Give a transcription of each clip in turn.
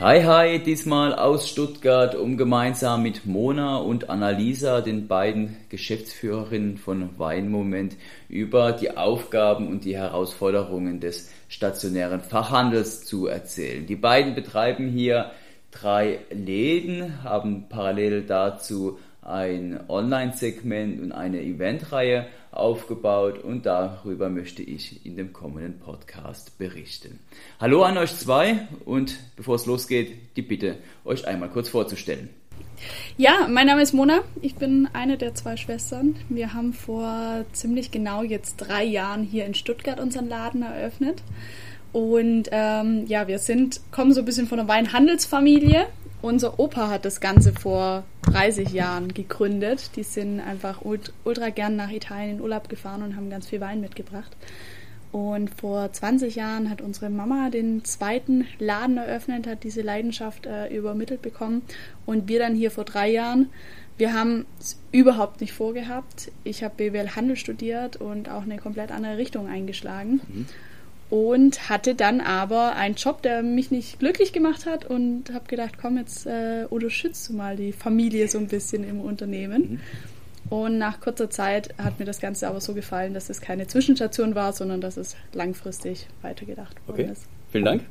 Hi, hi, diesmal aus Stuttgart, um gemeinsam mit Mona und Annalisa, den beiden Geschäftsführerinnen von Weinmoment, über die Aufgaben und die Herausforderungen des stationären Fachhandels zu erzählen. Die beiden betreiben hier drei Läden, haben parallel dazu ein Online-Segment und eine Eventreihe aufgebaut und darüber möchte ich in dem kommenden Podcast berichten. Hallo an euch zwei und bevor es losgeht, die Bitte, euch einmal kurz vorzustellen. Ja, mein Name ist Mona. Ich bin eine der zwei Schwestern. Wir haben vor ziemlich genau jetzt drei Jahren hier in Stuttgart unseren Laden eröffnet. Und ähm, ja, wir sind, kommen so ein bisschen von einer Weinhandelsfamilie. Unser Opa hat das Ganze vor 30 Jahren gegründet. Die sind einfach ultra gern nach Italien in Urlaub gefahren und haben ganz viel Wein mitgebracht. Und vor 20 Jahren hat unsere Mama den zweiten Laden eröffnet, hat diese Leidenschaft äh, übermittelt bekommen. Und wir dann hier vor drei Jahren. Wir haben es überhaupt nicht vorgehabt. Ich habe BWL Handel studiert und auch eine komplett andere Richtung eingeschlagen. Mhm und hatte dann aber einen Job, der mich nicht glücklich gemacht hat und habe gedacht, komm, jetzt äh, unterstützt du mal die Familie so ein bisschen im Unternehmen. Mhm. Und nach kurzer Zeit hat mir das Ganze aber so gefallen, dass es keine Zwischenstation war, sondern dass es langfristig weitergedacht worden okay. ist. Vielen Dank.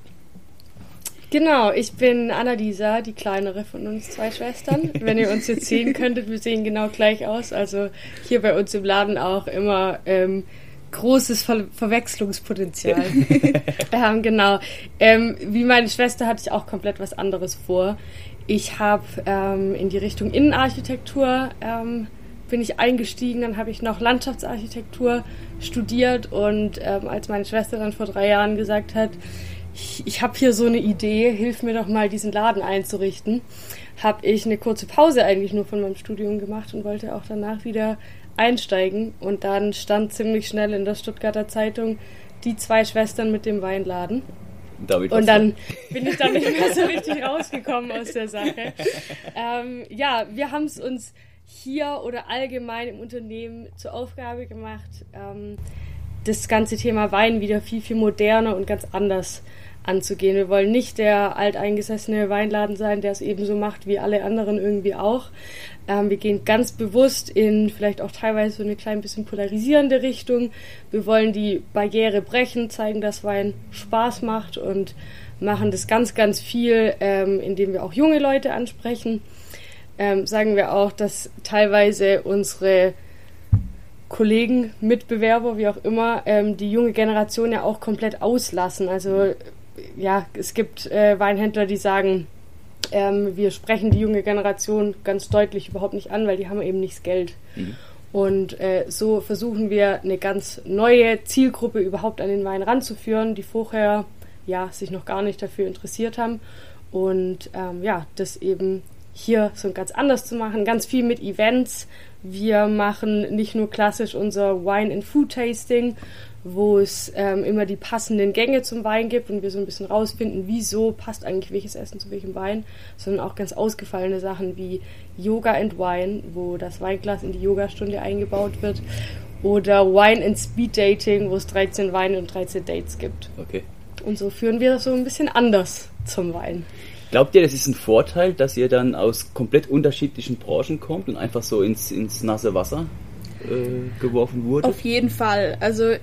Genau, ich bin Annalisa, die kleinere von uns zwei Schwestern. Wenn ihr uns jetzt sehen könntet, wir sehen genau gleich aus. Also hier bei uns im Laden auch immer ähm, großes Ver Verwechslungspotenzial. ähm, genau. Ähm, wie meine Schwester hatte ich auch komplett was anderes vor. Ich habe ähm, in die Richtung Innenarchitektur ähm, bin ich eingestiegen, dann habe ich noch Landschaftsarchitektur studiert und ähm, als meine Schwester dann vor drei Jahren gesagt hat, ich, ich habe hier so eine Idee, hilf mir doch mal diesen Laden einzurichten, habe ich eine kurze Pause eigentlich nur von meinem Studium gemacht und wollte auch danach wieder einsteigen. Und dann stand ziemlich schnell in der Stuttgarter Zeitung die zwei Schwestern mit dem Weinladen. David und dann bin ich dann nicht mehr so richtig rausgekommen aus der Sache. Ähm, ja, wir haben es uns hier oder allgemein im Unternehmen zur Aufgabe gemacht, ähm, das ganze Thema Wein wieder viel, viel moderner und ganz anders anzugehen. Wir wollen nicht der alteingesessene Weinladen sein, der es ebenso macht wie alle anderen irgendwie auch, ähm, wir gehen ganz bewusst in vielleicht auch teilweise so eine klein bisschen polarisierende Richtung. Wir wollen die Barriere brechen, zeigen, dass Wein Spaß macht und machen das ganz, ganz viel, ähm, indem wir auch junge Leute ansprechen. Ähm, sagen wir auch, dass teilweise unsere Kollegen, Mitbewerber, wie auch immer, ähm, die junge Generation ja auch komplett auslassen. Also ja, es gibt äh, Weinhändler, die sagen, ähm, wir sprechen die junge Generation ganz deutlich überhaupt nicht an, weil die haben eben nichts Geld. Mhm. Und äh, so versuchen wir eine ganz neue Zielgruppe überhaupt an den Wein ranzuführen, die vorher ja sich noch gar nicht dafür interessiert haben. Und ähm, ja, das eben hier so ganz anders zu machen, ganz viel mit Events. Wir machen nicht nur klassisch unser Wine and Food Tasting, wo es ähm, immer die passenden Gänge zum Wein gibt und wir so ein bisschen rausfinden, wieso passt eigentlich welches Essen zu welchem Wein, sondern auch ganz ausgefallene Sachen wie Yoga and Wine, wo das Weinglas in die Yogastunde eingebaut wird, oder Wine and Speed Dating, wo es 13 Weine und 13 Dates gibt. Okay. Und so führen wir das so ein bisschen anders zum Wein. Glaubt ihr, das ist ein Vorteil, dass ihr dann aus komplett unterschiedlichen Branchen kommt und einfach so ins, ins nasse Wasser äh, geworfen wurde? Auf jeden Fall. Also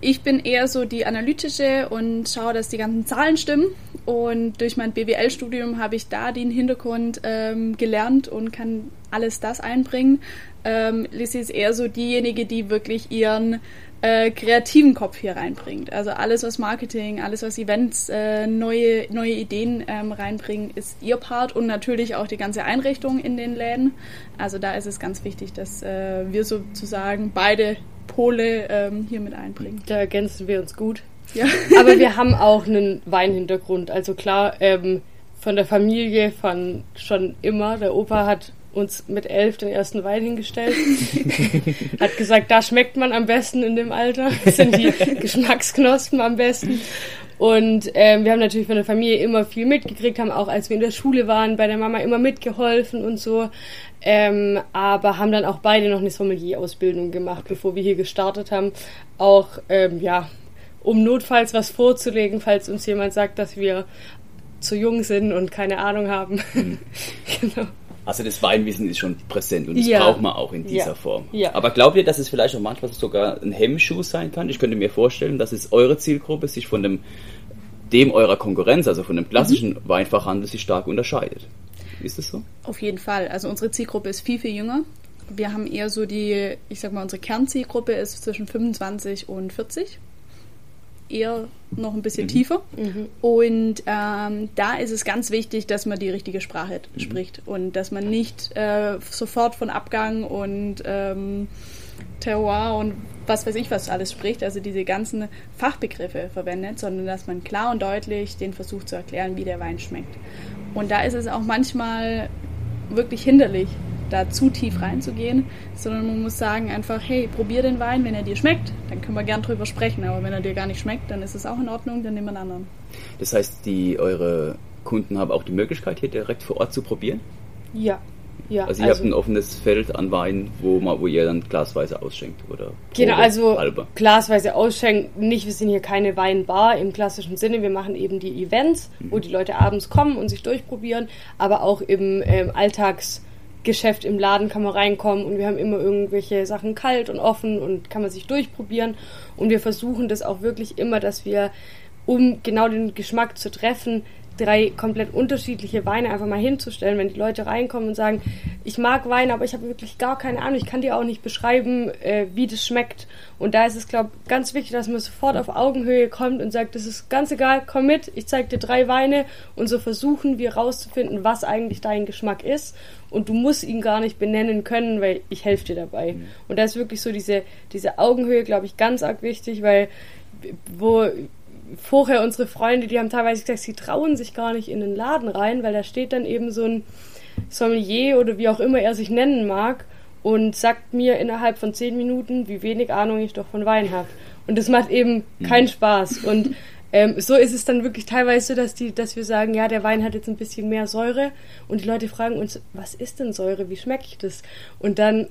ich bin eher so die analytische und schaue, dass die ganzen Zahlen stimmen. Und durch mein BWL-Studium habe ich da den Hintergrund ähm, gelernt und kann alles das einbringen. Ähm, Lissy ist eher so diejenige, die wirklich ihren äh, kreativen Kopf hier reinbringt. Also alles, was Marketing, alles, was Events, äh, neue, neue Ideen ähm, reinbringen, ist ihr Part und natürlich auch die ganze Einrichtung in den Läden. Also da ist es ganz wichtig, dass äh, wir sozusagen beide Pole ähm, hier mit einbringen. Da ergänzen wir uns gut. Ja. Aber wir haben auch einen Weinhintergrund. Also klar, ähm, von der Familie, von schon immer. Der Opa hat uns mit elf den ersten Wein hingestellt. hat gesagt, da schmeckt man am besten in dem Alter. Das sind die Geschmacksknospen am besten. Und ähm, wir haben natürlich von der Familie immer viel mitgekriegt, haben auch, als wir in der Schule waren, bei der Mama immer mitgeholfen und so. Ähm, aber haben dann auch beide noch eine Sommelier-Ausbildung gemacht, bevor wir hier gestartet haben. Auch, ähm, ja, um notfalls was vorzulegen, falls uns jemand sagt, dass wir zu jung sind und keine Ahnung haben. Mhm. genau. Also das Weinwissen ist schon präsent und das ja. braucht man auch in dieser ja. Form. Ja. Aber glaubt ihr, dass es vielleicht auch manchmal sogar ein Hemmschuh sein kann? Ich könnte mir vorstellen, dass es eure Zielgruppe sich von dem, dem eurer Konkurrenz, also von dem klassischen mhm. Weinfachhandel, sich stark unterscheidet. Ist das so? Auf jeden Fall. Also unsere Zielgruppe ist viel, viel jünger. Wir haben eher so die, ich sag mal, unsere Kernzielgruppe ist zwischen 25 und 40 eher noch ein bisschen mhm. tiefer. Mhm. Und ähm, da ist es ganz wichtig, dass man die richtige Sprache mhm. spricht und dass man nicht äh, sofort von Abgang und ähm, Terroir und was weiß ich was alles spricht, also diese ganzen Fachbegriffe verwendet, sondern dass man klar und deutlich den versucht zu erklären, wie der Wein schmeckt. Und da ist es auch manchmal wirklich hinderlich, da zu tief reinzugehen, sondern man muss sagen einfach, hey, probier den Wein, wenn er dir schmeckt, dann können wir gern drüber sprechen, aber wenn er dir gar nicht schmeckt, dann ist es auch in Ordnung, dann nehmen wir einen anderen. Das heißt, die eure Kunden haben auch die Möglichkeit, hier direkt vor Ort zu probieren? Ja. Ja, also ihr also, habt ein offenes Feld an Wein, wo, man, wo ihr dann glasweise ausschenkt, oder? Genau, also halber. glasweise ausschenken. Nicht, wir sind hier keine Weinbar im klassischen Sinne. Wir machen eben die Events, mhm. wo die Leute abends kommen und sich durchprobieren, aber auch im ähm, Alltags- Geschäft im Laden kann man reinkommen und wir haben immer irgendwelche Sachen kalt und offen und kann man sich durchprobieren. Und wir versuchen das auch wirklich immer, dass wir, um genau den Geschmack zu treffen, drei komplett unterschiedliche Weine einfach mal hinzustellen, wenn die Leute reinkommen und sagen, ich mag Wein, aber ich habe wirklich gar keine Ahnung, ich kann dir auch nicht beschreiben, äh, wie das schmeckt. Und da ist es, glaube ich, ganz wichtig, dass man sofort auf Augenhöhe kommt und sagt, das ist ganz egal, komm mit, ich zeige dir drei Weine und so versuchen wir rauszufinden, was eigentlich dein Geschmack ist. Und du musst ihn gar nicht benennen können, weil ich helfe dir dabei. Mhm. Und da ist wirklich so diese, diese Augenhöhe, glaube ich, ganz arg wichtig, weil wo vorher unsere Freunde, die haben teilweise gesagt, sie trauen sich gar nicht in den Laden rein, weil da steht dann eben so ein Sommelier oder wie auch immer er sich nennen mag und sagt mir innerhalb von zehn Minuten, wie wenig Ahnung ich doch von Wein habe. Und das macht eben mhm. keinen Spaß. Und ähm, so ist es dann wirklich teilweise so, dass, die, dass wir sagen, ja, der Wein hat jetzt ein bisschen mehr Säure und die Leute fragen uns, was ist denn Säure, wie schmecke ich das? Und dann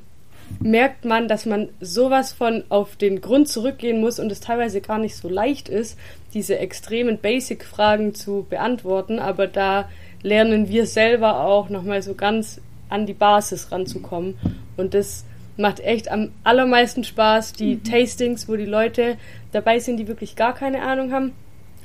merkt man, dass man sowas von auf den Grund zurückgehen muss und es teilweise gar nicht so leicht ist, diese extremen Basic-Fragen zu beantworten, aber da lernen wir selber auch nochmal so ganz an die Basis ranzukommen und das macht echt am allermeisten Spaß, die mhm. Tastings, wo die Leute dabei sind, die wirklich gar keine Ahnung haben,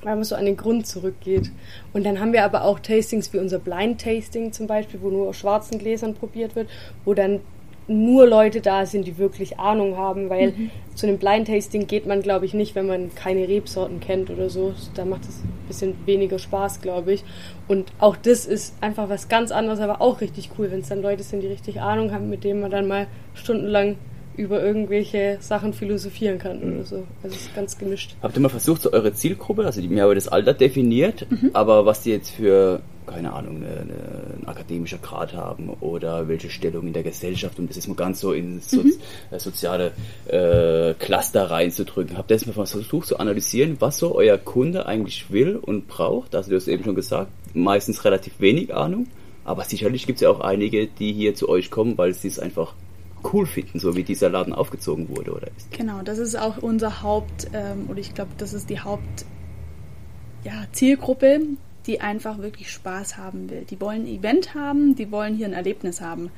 weil man so an den Grund zurückgeht. Und dann haben wir aber auch Tastings wie unser Blind Tasting zum Beispiel, wo nur aus schwarzen Gläsern probiert wird, wo dann nur Leute da sind, die wirklich Ahnung haben, weil mhm. zu einem Blind Tasting geht man, glaube ich, nicht, wenn man keine Rebsorten kennt oder so. Da macht es ein bisschen weniger Spaß, glaube ich. Und auch das ist einfach was ganz anderes, aber auch richtig cool, wenn es dann Leute sind, die richtig Ahnung haben, mit denen man dann mal stundenlang über irgendwelche Sachen philosophieren kann mhm. oder so. Also es ist ganz gemischt. Habt ihr mal versucht, so eure Zielgruppe, also die mir aber das Alter definiert, mhm. aber was die jetzt für keine Ahnung, eine, eine, ein akademischer Grad haben oder welche Stellung in der Gesellschaft, um das ist mal ganz so in so, mhm. Äh, soziale äh, Cluster reinzudrücken. Habt ihr das mal versucht zu analysieren, was so euer Kunde eigentlich will und braucht? Also du hast eben schon gesagt, meistens relativ wenig Ahnung, aber sicherlich gibt es ja auch einige, die hier zu euch kommen, weil sie es einfach cool finden, so wie dieser Laden aufgezogen wurde oder ist. Genau, das ist auch unser Haupt, ähm, oder ich glaube, das ist die Haupt ja, die einfach wirklich Spaß haben will. Die wollen ein Event haben, die wollen hier ein Erlebnis haben.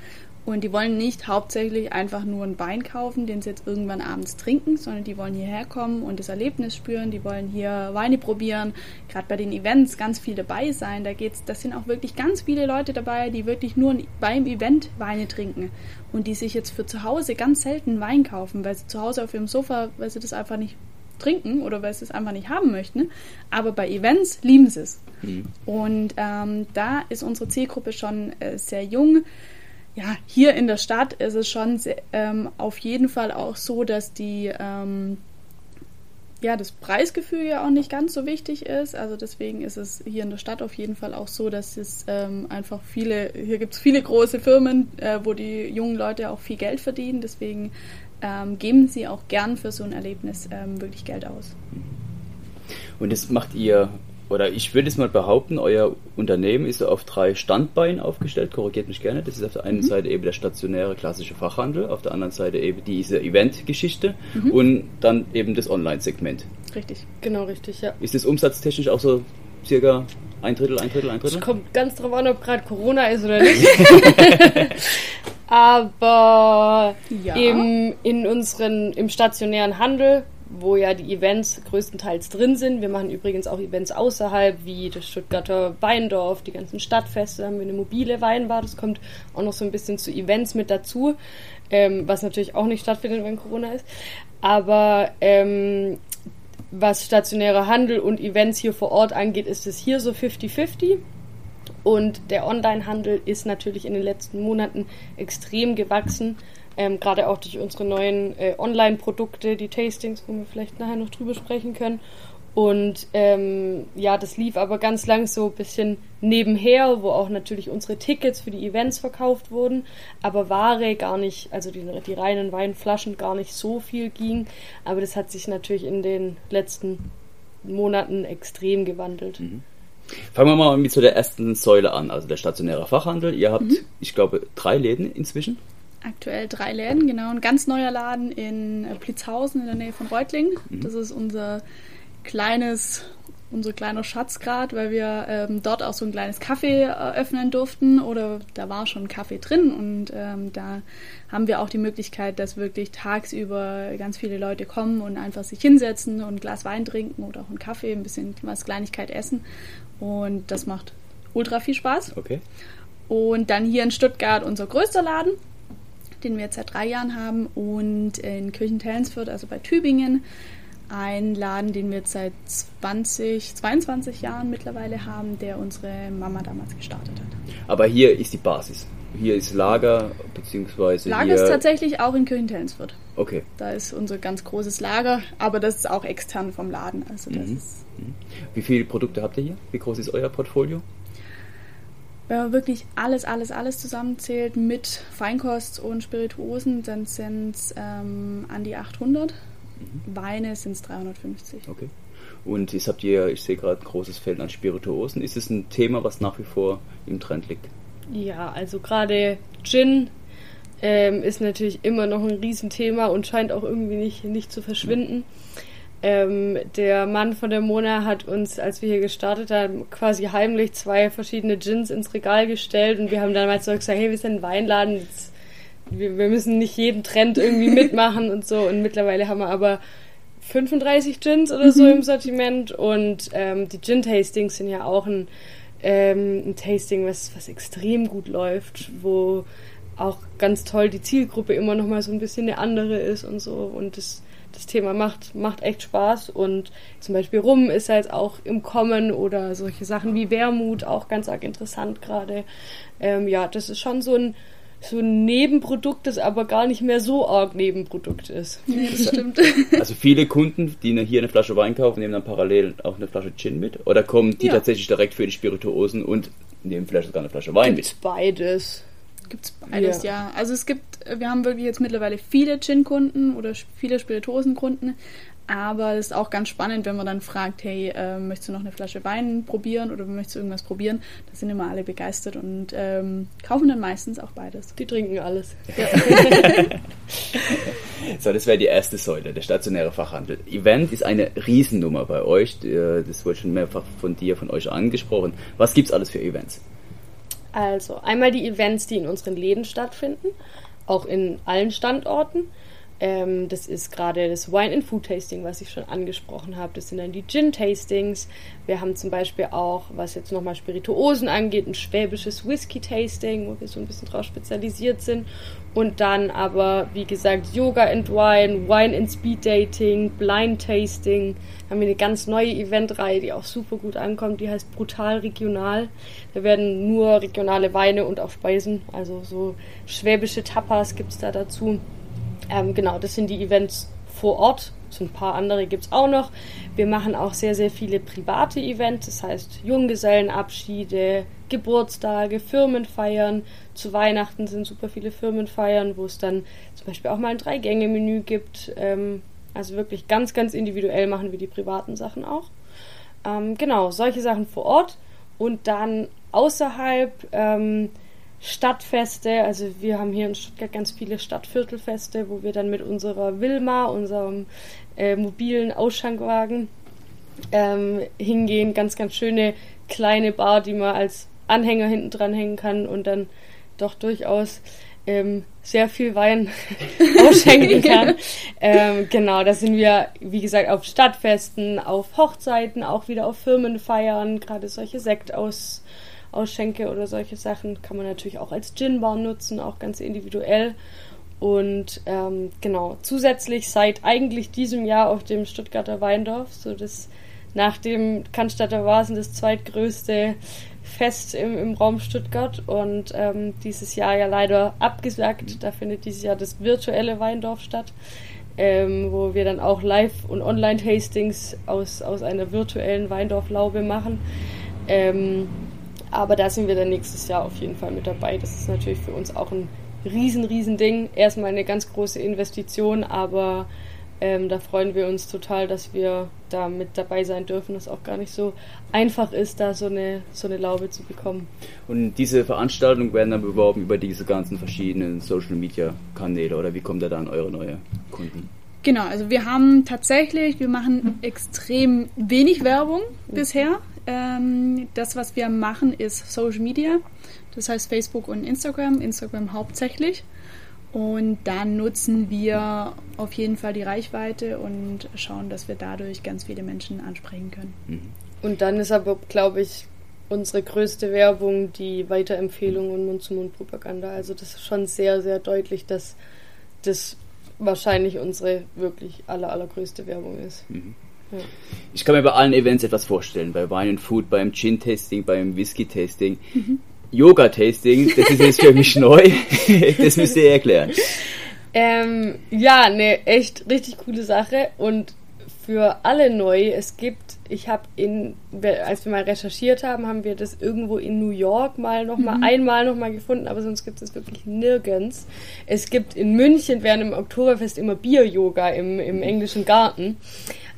Und die wollen nicht hauptsächlich einfach nur einen Wein kaufen, den sie jetzt irgendwann abends trinken, sondern die wollen hierher kommen und das Erlebnis spüren, die wollen hier Weine probieren, gerade bei den Events ganz viel dabei sein. Da geht's, das sind auch wirklich ganz viele Leute dabei, die wirklich nur beim Event Weine trinken und die sich jetzt für zu Hause ganz selten Wein kaufen, weil sie zu Hause auf ihrem Sofa, weil sie das einfach nicht trinken oder weil sie es einfach nicht haben möchten. Aber bei Events lieben sie es. Mhm. Und ähm, da ist unsere Zielgruppe schon äh, sehr jung. Ja, hier in der Stadt ist es schon sehr, ähm, auf jeden Fall auch so, dass die ähm, ja, das Preisgefühl ja auch nicht ganz so wichtig ist. Also deswegen ist es hier in der Stadt auf jeden Fall auch so, dass es ähm, einfach viele, hier gibt es viele große Firmen, äh, wo die jungen Leute auch viel Geld verdienen. Deswegen ähm, geben sie auch gern für so ein Erlebnis ähm, wirklich Geld aus. Und das macht ihr, oder ich würde es mal behaupten, euer Unternehmen ist auf drei Standbeinen aufgestellt, korrigiert mich gerne. Das ist auf der einen mhm. Seite eben der stationäre klassische Fachhandel, auf der anderen Seite eben diese Event-Geschichte mhm. und dann eben das Online-Segment. Richtig. Genau, richtig, ja. Ist das umsatztechnisch auch so circa Ein Drittel, ein Drittel, ein Drittel? Es kommt ganz drauf an, ob gerade Corona ist oder nicht. Aber Ja. im, in unseren, im stationären Handel, wo ja die Events größtenteils drin sind, wir machen übrigens auch Events außerhalb, wie das Stuttgarter Weindorf, die ganzen Stadtfeste, da haben wir eine mobile Weinbar, das kommt auch noch so ein bisschen zu Events mit dazu, ähm, was natürlich auch nicht stattfindet, wenn Corona ist. Aber ähm, was stationärer Handel und Events hier vor Ort angeht, ist es hier so 50-50. Und der Onlinehandel ist natürlich in den letzten Monaten extrem gewachsen. Ähm, Gerade auch durch unsere neuen äh, Online-Produkte, die Tastings, wo wir vielleicht nachher noch drüber sprechen können. Und ähm, ja, das lief aber ganz lang so ein bisschen nebenher, wo auch natürlich unsere Tickets für die Events verkauft wurden, aber Ware gar nicht, also die, die reinen Weinflaschen gar nicht so viel ging. Aber das hat sich natürlich in den letzten Monaten extrem gewandelt. Fangen wir mal mit so der ersten Säule an, also der stationäre Fachhandel. Ihr habt, ich glaube, drei Läden inzwischen. Aktuell drei Läden, genau. Ein ganz neuer Laden in äh, Plitzhausen in der Nähe von Reutlingen. Das ist unser kleines, unser kleiner Schatz gerade, weil wir ähm, dort auch so ein kleines Café eröffnen durften oder da war schon Kaffee drin und ähm, da haben wir auch die Möglichkeit, dass wirklich tagsüber ganz viele Leute kommen und einfach sich hinsetzen und ein Glas Wein trinken oder auch einen Kaffee, ein bisschen was Kleinigkeit essen und das macht ultra viel Spaß. Okay. Und dann hier in Stuttgart unser größter Laden, den wir jetzt seit drei Jahren haben. Und in Kirchentellensfürth, also bei Tübingen, ein Laden, den wir jetzt seit 20, 22 Jahren mittlerweile haben, der unsere Mama damals gestartet hat. Aber hier ist die Basis. Hier ist Lager, beziehungsweise Lager ist tatsächlich auch in Kirchentellensfürth. Okay. Da ist unser ganz großes Lager, aber das ist auch extern vom Laden. Also das Mhm. ist Wie viele Produkte habt ihr hier? Wie groß ist euer Portfolio? Wenn man wirklich alles, alles, alles zusammenzählt mit Feinkost und Spirituosen, dann sind es ähm, an die 800. Weine sind es 350. Okay. Und jetzt habt ihr, ich sehe gerade ein großes Feld an Spirituosen. Ist es ein Thema, was nach wie vor im Trend liegt? Ja, also gerade Gin ähm, ist natürlich immer noch ein Riesenthema und scheint auch irgendwie nicht, nicht zu verschwinden. Ähm, der Mann von der Mona hat uns, als wir hier gestartet haben, quasi heimlich zwei verschiedene Gins ins Regal gestellt und wir haben damals so gesagt, hey, wir sind ein Weinladen, jetzt, wir, wir müssen nicht jeden Trend irgendwie mitmachen und so. Und mittlerweile haben wir aber 35 Gins oder so im Sortiment und ähm, die Gin-Tastings sind ja auch ein, ähm, ein Tasting, was, was extrem gut läuft, wo auch ganz toll die Zielgruppe immer noch mal so ein bisschen eine andere ist und so. Und das, das Thema macht, macht echt Spaß und zum Beispiel Rum ist ja jetzt auch im Kommen oder solche Sachen wie Wermut auch ganz arg interessant gerade. Ähm, ja, das ist schon so ein, so ein Nebenprodukt, das aber gar nicht mehr so arg Nebenprodukt ist. Ja, das stimmt. Also viele Kunden, die hier eine Flasche Wein kaufen, nehmen dann parallel auch eine Flasche Gin mit? Oder kommen die Ja. tatsächlich direkt für die Spirituosen und nehmen vielleicht sogar eine Flasche Wein Gibt's mit? beides. Gibt's beides, ja. Also es gibt, wir haben wirklich jetzt mittlerweile viele Gin-Kunden oder viele Spirituosenkunden, aber es ist auch ganz spannend, wenn man dann fragt, hey, äh, möchtest du noch eine Flasche Wein probieren oder möchtest du irgendwas probieren? Da sind immer alle begeistert und ähm, kaufen dann meistens auch beides. Die trinken alles. So, das wäre die erste Säule, der stationäre Fachhandel. Event ist eine Riesennummer bei euch. Äh, Das wurde schon mehrfach von dir, von euch angesprochen. Was gibt's alles für Events? Also einmal die Events, die in unseren Läden stattfinden, auch in allen Standorten. Ähm, das ist gerade das Wine and Food Tasting, was ich schon angesprochen habe. Das sind dann die Gin Tastings. Wir haben zum Beispiel auch, was jetzt nochmal Spirituosen angeht, ein schwäbisches Whisky Tasting, wo wir so ein bisschen drauf spezialisiert sind. Und dann aber, wie gesagt, Yoga and Wine, Wine and Speed Dating, Blind Tasting. Haben wir eine ganz neue Eventreihe, die auch super gut ankommt. Die heißt Brutal Regional. Da werden nur regionale Weine und auch Speisen, also so schwäbische Tapas gibt's da dazu. Ähm, genau, das sind die Events vor Ort. So ein paar andere gibt's auch noch. Wir machen auch sehr, sehr viele private Events, das heißt Junggesellenabschiede, Geburtstage, Firmenfeiern. Zu Weihnachten sind super viele Firmenfeiern, wo es dann zum Beispiel auch mal ein Drei-Gänge-Menü gibt. Ähm, also wirklich ganz, ganz individuell machen wir die privaten Sachen auch. Ähm, genau, solche Sachen vor Ort. Und dann außerhalb ähm, Stadtfeste, also wir haben hier in Stuttgart ganz viele Stadtviertelfeste, wo wir dann mit unserer Wilma, unserem äh, mobilen Ausschankwagen, ähm, hingehen. Ganz, ganz schöne kleine Bar, die man als Anhänger hinten dran hängen kann und dann doch durchaus ähm, sehr viel Wein ausschenken kann. ähm, genau, da sind wir, wie gesagt, auf Stadtfesten, auf Hochzeiten, auch wieder auf Firmenfeiern, gerade solche Sektaus Ausschenke oder solche Sachen kann man natürlich auch als Ginbar nutzen, auch ganz individuell. Und ähm, genau, zusätzlich seit eigentlich diesem Jahr auf dem Stuttgarter Weindorf, so das nach dem Cannstatter Vasen das zweitgrößte Fest im, im Raum Stuttgart und ähm, dieses Jahr ja leider abgesagt. Da findet dieses Jahr das virtuelle Weindorf statt, ähm, wo wir dann auch Live- und Online-Tastings aus, aus einer virtuellen Weindorflaube machen. Ähm, aber da sind wir dann nächstes Jahr auf jeden Fall mit dabei. Das ist natürlich für uns auch ein riesen, riesen Ding. Erstmal eine ganz große Investition, aber ähm, da freuen wir uns total, dass wir da mit dabei sein dürfen, dass auch gar nicht so einfach ist, da so eine, so eine Laube zu bekommen. Und diese Veranstaltungen werden dann beworben über diese ganzen verschiedenen Social Media Kanäle oder wie kommt ihr da an eure neue Kunden? Genau, also wir haben tatsächlich, wir machen extrem wenig Werbung bisher. Ähm, das, was wir machen, ist Social Media. Das heißt Facebook und Instagram. Instagram hauptsächlich. Und dann nutzen wir auf jeden Fall die Reichweite und schauen, dass wir dadurch ganz viele Menschen ansprechen können. Mhm. Und dann ist aber, glaube ich, unsere größte Werbung die Weiterempfehlung und Mund-zu-Mund-Propaganda. Also das ist schon sehr, sehr deutlich, dass das wahrscheinlich unsere wirklich aller, allergrößte Werbung ist. Mhm. Ja. Ich kann mir bei allen Events etwas vorstellen. Bei Wine and Food, beim Gin-Tasting, beim Whisky-Tasting. Mhm. Yoga-Tasting, das ist jetzt für mich neu. das müsst ihr erklären. Ähm, ja, eine echt richtig coole Sache und für alle neu. Es gibt, ich habe in, als wir mal recherchiert haben, haben wir das irgendwo in New York mal noch mal mhm. einmal noch mal gefunden, aber sonst gibt es wirklich nirgends. Es gibt in München während im Oktoberfest immer Bier-Yoga im, im englischen Garten.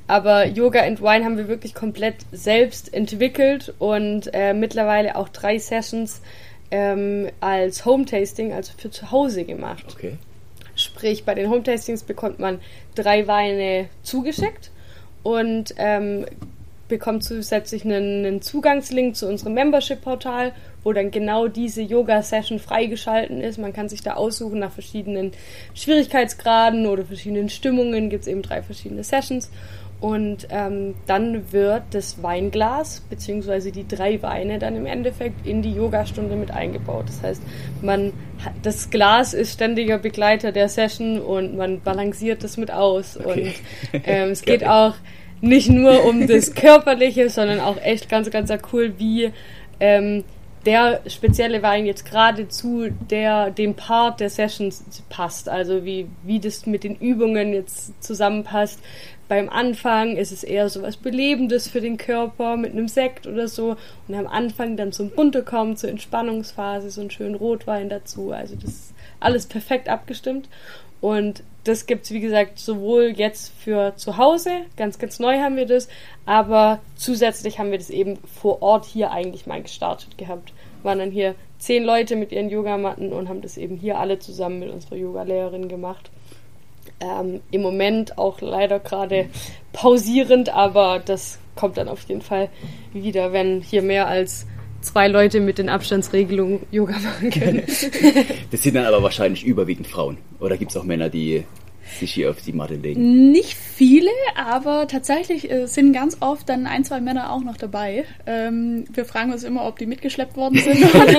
Aber Yoga and Wine haben wir wirklich komplett selbst entwickelt und äh, mittlerweile auch drei Sessions ähm, als Home-Tasting, also für zu Hause gemacht. Okay. Sprich, bei den Home-Tastings bekommt man drei Weine zugeschickt und ähm, bekommt zusätzlich einen, einen, Zugangslink zu unserem Membership-Portal, wo dann genau diese Yoga-Session freigeschalten ist. Man kann sich da aussuchen nach verschiedenen Schwierigkeitsgraden oder verschiedenen Stimmungen. Gibt es eben drei verschiedene Sessions. Und ähm, dann wird das Weinglas beziehungsweise die drei Weine dann im Endeffekt in die Yogastunde mit eingebaut. Das heißt, man das Glas ist ständiger Begleiter der Session und man balanciert das mit aus. Okay. Und ähm, es geht auch nicht nur um das Körperliche, sondern auch echt ganz, ganz cool, wie ähm, der spezielle Wein jetzt gerade zu der, dem Part der Sessions passt. Also wie, wie das mit den Übungen jetzt zusammenpasst, beim Anfang ist es eher so was Belebendes für den Körper mit einem Sekt oder so. Und am Anfang dann zum Runterkommen, zur Entspannungsphase, so einen schönen Rotwein dazu. Also das ist alles perfekt abgestimmt. Und das gibt es, wie gesagt, sowohl jetzt für zu Hause, ganz, ganz neu haben wir das, aber zusätzlich haben wir das eben vor Ort hier eigentlich mal gestartet gehabt. Waren dann hier zehn Leute mit ihren Yogamatten und haben das eben hier alle zusammen mit unserer Yogalehrerin gemacht. Ähm, Im Moment auch leider gerade pausierend, aber das kommt dann auf jeden Fall wieder, wenn hier mehr als zwei Leute mit den Abstandsregelungen Yoga machen können. das sind dann aber wahrscheinlich überwiegend Frauen. Oder gibt es auch Männer, die sich hier auf die Matte legen? Nicht viele, aber tatsächlich äh, sind ganz oft dann ein, zwei Männer auch noch dabei. Ähm, wir fragen uns immer, ob die mitgeschleppt worden sind oder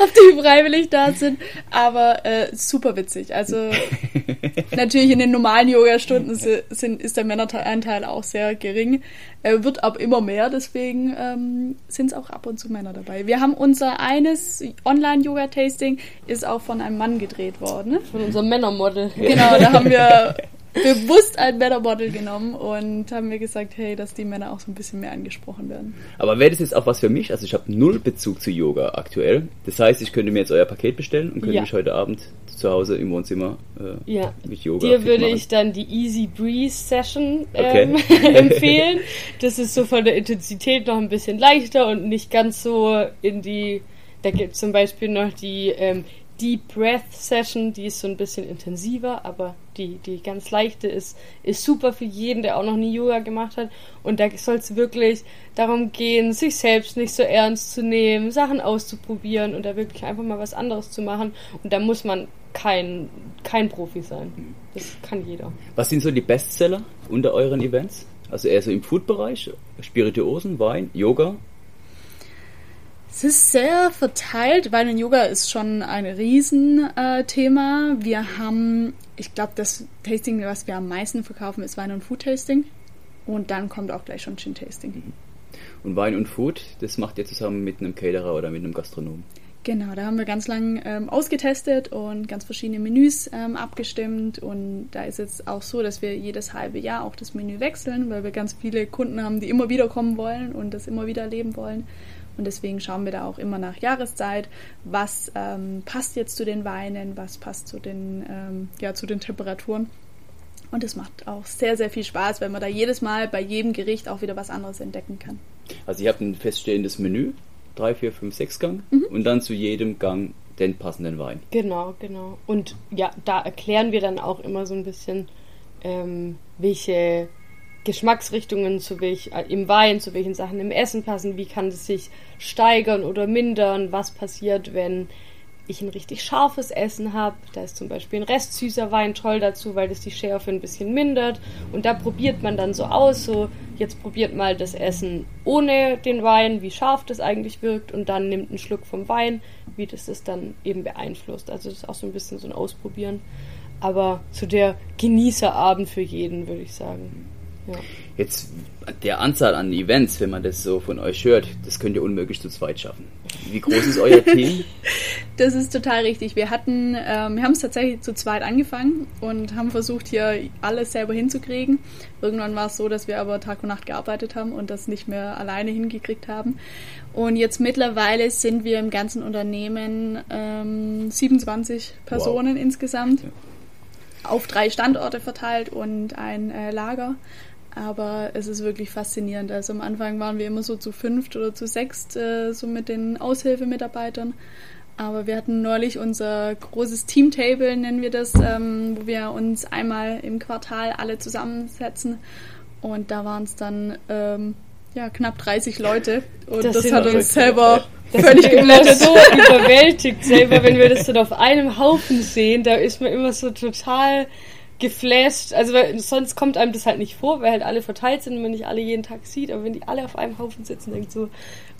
ob die freiwillig da sind. Aber äh, super witzig. Also natürlich in den normalen Yoga-Stunden sind, ist der Männeranteil auch sehr gering. Er wird aber immer mehr, deswegen ähm, sind es auch ab und zu Männer dabei. Wir haben unser eines Online-Yoga-Tasting ist auch von einem Mann gedreht worden. Von unserem Männermodel. Genau, da haben wir bewusst ein Männerbottle genommen und haben mir gesagt, hey, dass die Männer auch so ein bisschen mehr angesprochen werden. Aber wäre das jetzt auch was für mich? Also ich habe null Bezug zu Yoga aktuell. Das heißt, ich könnte mir jetzt euer Paket bestellen und könnte ja. mich heute Abend zu Hause im Wohnzimmer äh, ja. mit Yoga Dir würde machen. ich dann die Easy Breeze Session ähm, okay. empfehlen. Das ist so von der Intensität noch ein bisschen leichter und nicht ganz so in die... Da gibt es zum Beispiel noch die ähm, Deep Breath Session, die ist so ein bisschen intensiver, aber die, die ganz leichte ist, ist super für jeden, der auch noch nie Yoga gemacht hat. Und da soll es wirklich darum gehen, sich selbst nicht so ernst zu nehmen, Sachen auszuprobieren und da wirklich einfach mal was anderes zu machen. Und da muss man kein, kein Profi sein. Das kann jeder. Was sind so die Bestseller unter euren Events? Also eher so im Food-Bereich, Spirituosen, Wein, Yoga? Es ist sehr verteilt. Wein und Yoga ist schon ein Riesenthema. Äh, wir haben, ich glaube, das Tasting, was wir am meisten verkaufen, ist Wein und Food Tasting. Und dann kommt auch gleich schon Gin Tasting. Mhm. Und Wein und Food, das macht ihr zusammen mit einem Caterer oder mit einem Gastronomen? Genau, da haben wir ganz lang ähm, ausgetestet und ganz verschiedene Menüs ähm, abgestimmt. Und da ist jetzt auch so, dass wir jedes halbe Jahr auch das Menü wechseln, weil wir ganz viele Kunden haben, die immer wieder kommen wollen und das immer wieder erleben wollen. Und deswegen schauen wir da auch immer nach Jahreszeit, was ähm, passt jetzt zu den Weinen, was passt zu den, ähm, ja, zu den Temperaturen. Und es macht auch sehr, sehr viel Spaß, wenn man da jedes Mal bei jedem Gericht auch wieder was anderes entdecken kann. Also ihr habt ein feststehendes Menü, drei, vier, fünf, sechs Gang mhm. und dann zu jedem Gang den passenden Wein. Genau, genau. Und ja, da erklären wir dann auch immer so ein bisschen, ähm, welche Geschmacksrichtungen zu welch, äh, im Wein, zu welchen Sachen im Essen passen, wie kann es sich steigern oder mindern, was passiert, wenn ich ein richtig scharfes Essen habe. Da ist zum Beispiel ein restsüßer Wein toll dazu, weil das die Schärfe ein bisschen mindert. Und da probiert man dann so aus, so jetzt probiert mal das Essen ohne den Wein, wie scharf das eigentlich wirkt und dann nimmt einen Schluck vom Wein, wie das das dann eben beeinflusst. Also das ist auch so ein bisschen so ein Ausprobieren. Aber zu der Genießerabend für jeden, würde ich sagen. Ja. Jetzt der Anzahl an Events, wenn man das so von euch hört, das könnt ihr unmöglich zu zweit schaffen. Wie groß ist euer Team? Das ist total richtig. Wir hatten, ähm, wir haben es tatsächlich zu zweit angefangen und haben versucht, hier alles selber hinzukriegen. Irgendwann war es so, dass wir aber Tag und Nacht gearbeitet haben und das nicht mehr alleine hingekriegt haben. Und jetzt mittlerweile sind wir im ganzen Unternehmen ähm, 27 Personen wow. insgesamt. Ja. Auf drei Standorte verteilt und ein äh, Lager. Aber es ist wirklich faszinierend. Also am Anfang waren wir immer so zu fünft oder zu sechst, äh, so mit den Aushilfemitarbeitern. Aber wir hatten neulich unser großes Teamtable, nennen wir das, ähm, wo wir uns einmal im Quartal alle zusammensetzen. Und da waren es dann ähm, ja, knapp 30 Leute. Und das, das hat uns selber das völlig geplättet. so überwältigt selber, wenn wir das dann auf einem Haufen sehen. Da ist man immer so total geflasht. Also sonst kommt einem das halt nicht vor, weil halt alle verteilt sind und man nicht alle jeden Tag sieht. Aber wenn die alle auf einem Haufen sitzen, denkt so,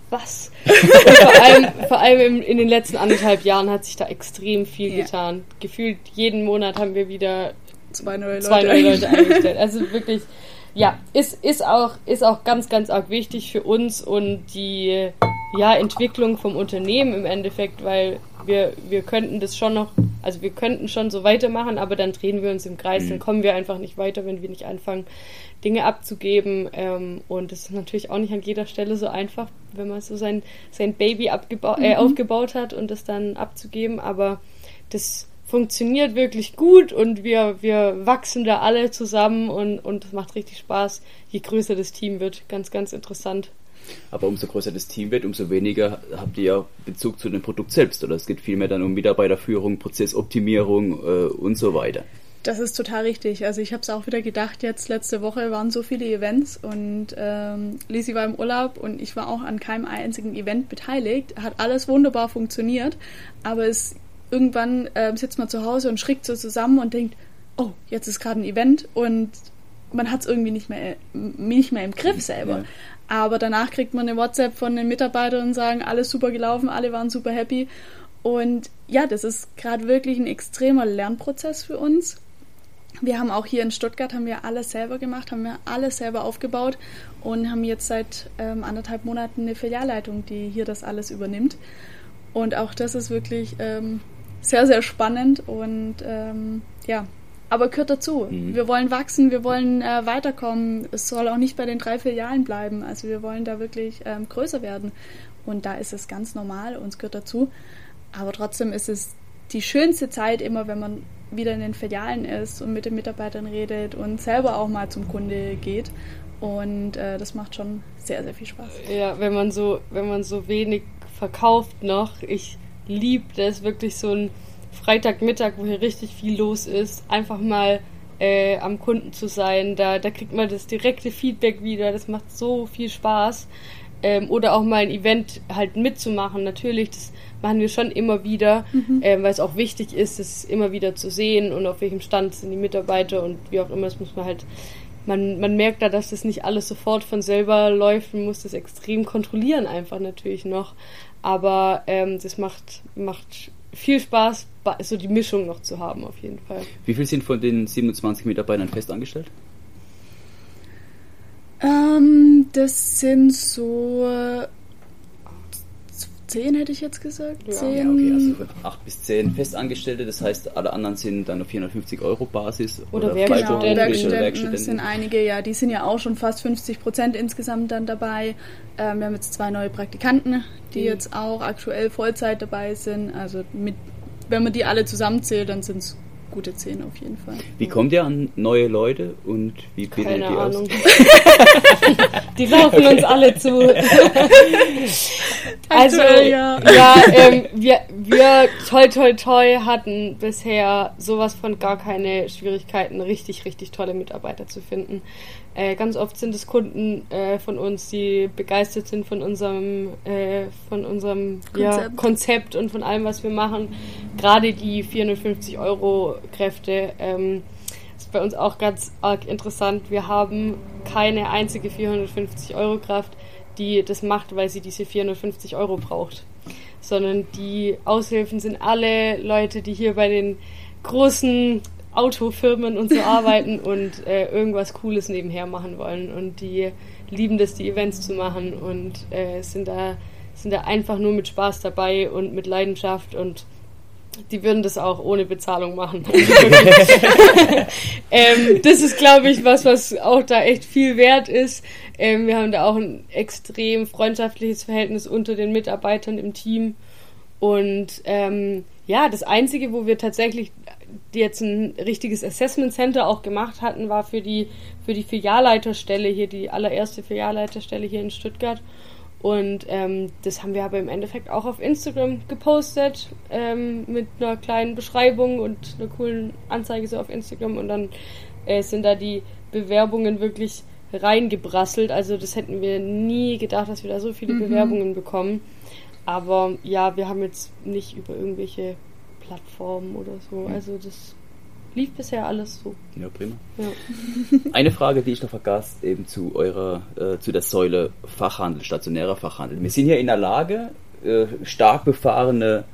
was? vor allem, vor allem in, in, den letzten anderthalb Jahren hat sich da extrem viel ja. getan. Gefühlt jeden Monat haben wir wieder zwei neue Leute, zwei neue Leute eingestellt. Also wirklich, ja, ist, ist, auch, ist auch ganz, ganz arg wichtig für uns und die ja, Entwicklung vom Unternehmen im Endeffekt, weil wir, wir könnten das schon noch, also wir könnten schon so weitermachen, aber dann drehen wir uns im Kreis, mhm. dann kommen wir einfach nicht weiter, wenn wir nicht anfangen, Dinge abzugeben. Ähm, und das ist natürlich auch nicht an jeder Stelle so einfach, wenn man so sein, sein Baby äh, mhm. aufgebaut hat und das dann abzugeben, aber das funktioniert wirklich gut und wir, wir wachsen da alle zusammen und, und es macht richtig Spaß, je größer das Team wird. Ganz, ganz interessant. Aber umso größer das Team wird, umso weniger habt ihr ja Bezug zu dem Produkt selbst. Oder es geht vielmehr dann um Mitarbeiterführung, Prozessoptimierung äh, und so weiter. Das ist total richtig. Also ich habe es auch wieder gedacht, jetzt letzte Woche waren so viele Events und ähm, Lisi war im Urlaub und ich war auch an keinem einzigen Event beteiligt. Hat alles wunderbar funktioniert, aber es irgendwann äh, sitzt man zu Hause und schrickt so zusammen und denkt, oh, jetzt ist gerade ein Event und man hat es irgendwie nicht mehr, nicht mehr im Griff selber. Ja. Aber danach kriegt man eine WhatsApp von den Mitarbeitern und sagen, alles super gelaufen, alle waren super happy. Und ja, das ist gerade wirklich ein extremer Lernprozess für uns. Wir haben auch hier in Stuttgart haben wir alles selber gemacht, haben wir alles selber aufgebaut und haben jetzt seit ähm, anderthalb Monaten eine Filialleitung, die hier das alles übernimmt. Und auch das ist wirklich ähm, sehr, sehr spannend und ähm, ja, aber gehört dazu. Mhm. Wir wollen wachsen, wir wollen äh, weiterkommen. Es soll auch nicht bei den drei Filialen bleiben. Also wir wollen da wirklich ähm, größer werden. Und da ist es ganz normal, uns gehört dazu. Aber trotzdem ist es die schönste Zeit immer, wenn man wieder in den Filialen ist und mit den Mitarbeitern redet und selber auch mal zum Kunde geht. Und äh, das macht schon sehr, sehr viel Spaß. Ja, wenn man so, wenn man so wenig verkauft noch, ich liebe das wirklich so ein Freitagmittag, wo hier richtig viel los ist, einfach mal äh, am Kunden zu sein. Da, da kriegt man das direkte Feedback wieder. Das macht so viel Spaß. Ähm, oder auch mal ein Event halt mitzumachen. Natürlich, das machen wir schon immer wieder, mhm. ähm, weil es auch wichtig ist, es immer wieder zu sehen und auf welchem Stand sind die Mitarbeiter und wie auch immer. Das muss man halt man, man merkt da, dass das nicht alles sofort von selber läuft. Man muss das extrem kontrollieren, einfach natürlich noch. Aber ähm, das macht, macht viel Spaß, so die Mischung noch zu haben, auf jeden Fall. Wie viel sind von den 27 Mitarbeitern festangestellt? Ähm, das sind so zehn hätte ich jetzt gesagt. Ja, ja okay, also von acht bis zehn Festangestellte, das heißt, alle anderen sind dann auf 450 Euro Basis. Oder, oder Werkstudenten. Werkstudenten. Werkstudenten. Das sind einige, ja, die sind ja auch schon fast 50 Prozent insgesamt dann dabei. Ähm, wir haben jetzt zwei neue Praktikanten, die mhm. jetzt auch aktuell Vollzeit dabei sind. Also mit, wenn man die alle zusammenzählt, dann sind es gute zehn auf jeden Fall. Wie kommt ihr an neue Leute und wie bildet ihr die Ahnung. aus? die laufen uns alle zu. also ja, ja ähm, wir, wir toi toi toi hatten bisher sowas von gar keine Schwierigkeiten, richtig, richtig tolle Mitarbeiter zu finden. Äh, ganz oft sind es Kunden äh, von uns, die begeistert sind von unserem, äh, von unserem Konzept. Ja, Konzept. und von allem, was wir machen. Gerade die 450 Euro Kräfte ähm, ist bei uns auch ganz arg interessant. Wir haben keine einzige 450 Euro Kraft, die das macht, weil sie diese 450 Euro braucht. Sondern die Aushilfen sind alle Leute, die hier bei den großen Autofirmen und so arbeiten und äh, irgendwas Cooles nebenher machen wollen. Und die lieben das, die Events zu machen und äh, sind, da, sind da einfach nur mit Spaß dabei und mit Leidenschaft und die würden das auch ohne Bezahlung machen. ähm, das ist, glaube ich, was, was auch da echt viel wert ist. Ähm, wir haben da auch ein extrem freundschaftliches Verhältnis unter den Mitarbeitern im Team. Und ähm, ja, das Einzige, wo wir tatsächlich jetzt ein richtiges Assessment Center auch gemacht hatten, war für die, für die Filialleiterstelle hier, die allererste Filialleiterstelle hier in Stuttgart. Und ähm, das haben wir aber im Endeffekt auch auf Instagram gepostet ähm, mit einer kleinen Beschreibung und einer coolen Anzeige so auf Instagram. Und dann äh, sind da die Bewerbungen wirklich reingebrasselt. Also das hätten wir nie gedacht, dass wir da so viele mhm. Bewerbungen bekommen. Aber ja, wir haben jetzt nicht über irgendwelche Plattformen oder so. Mhm. Also das lief bisher alles so. Ja, prima. Ja. Eine Frage, die ich noch vergaß, eben zu eurer, äh, zu der Säule Fachhandel, stationärer Fachhandel. Wir sind hier in der Lage, äh, stark befahrene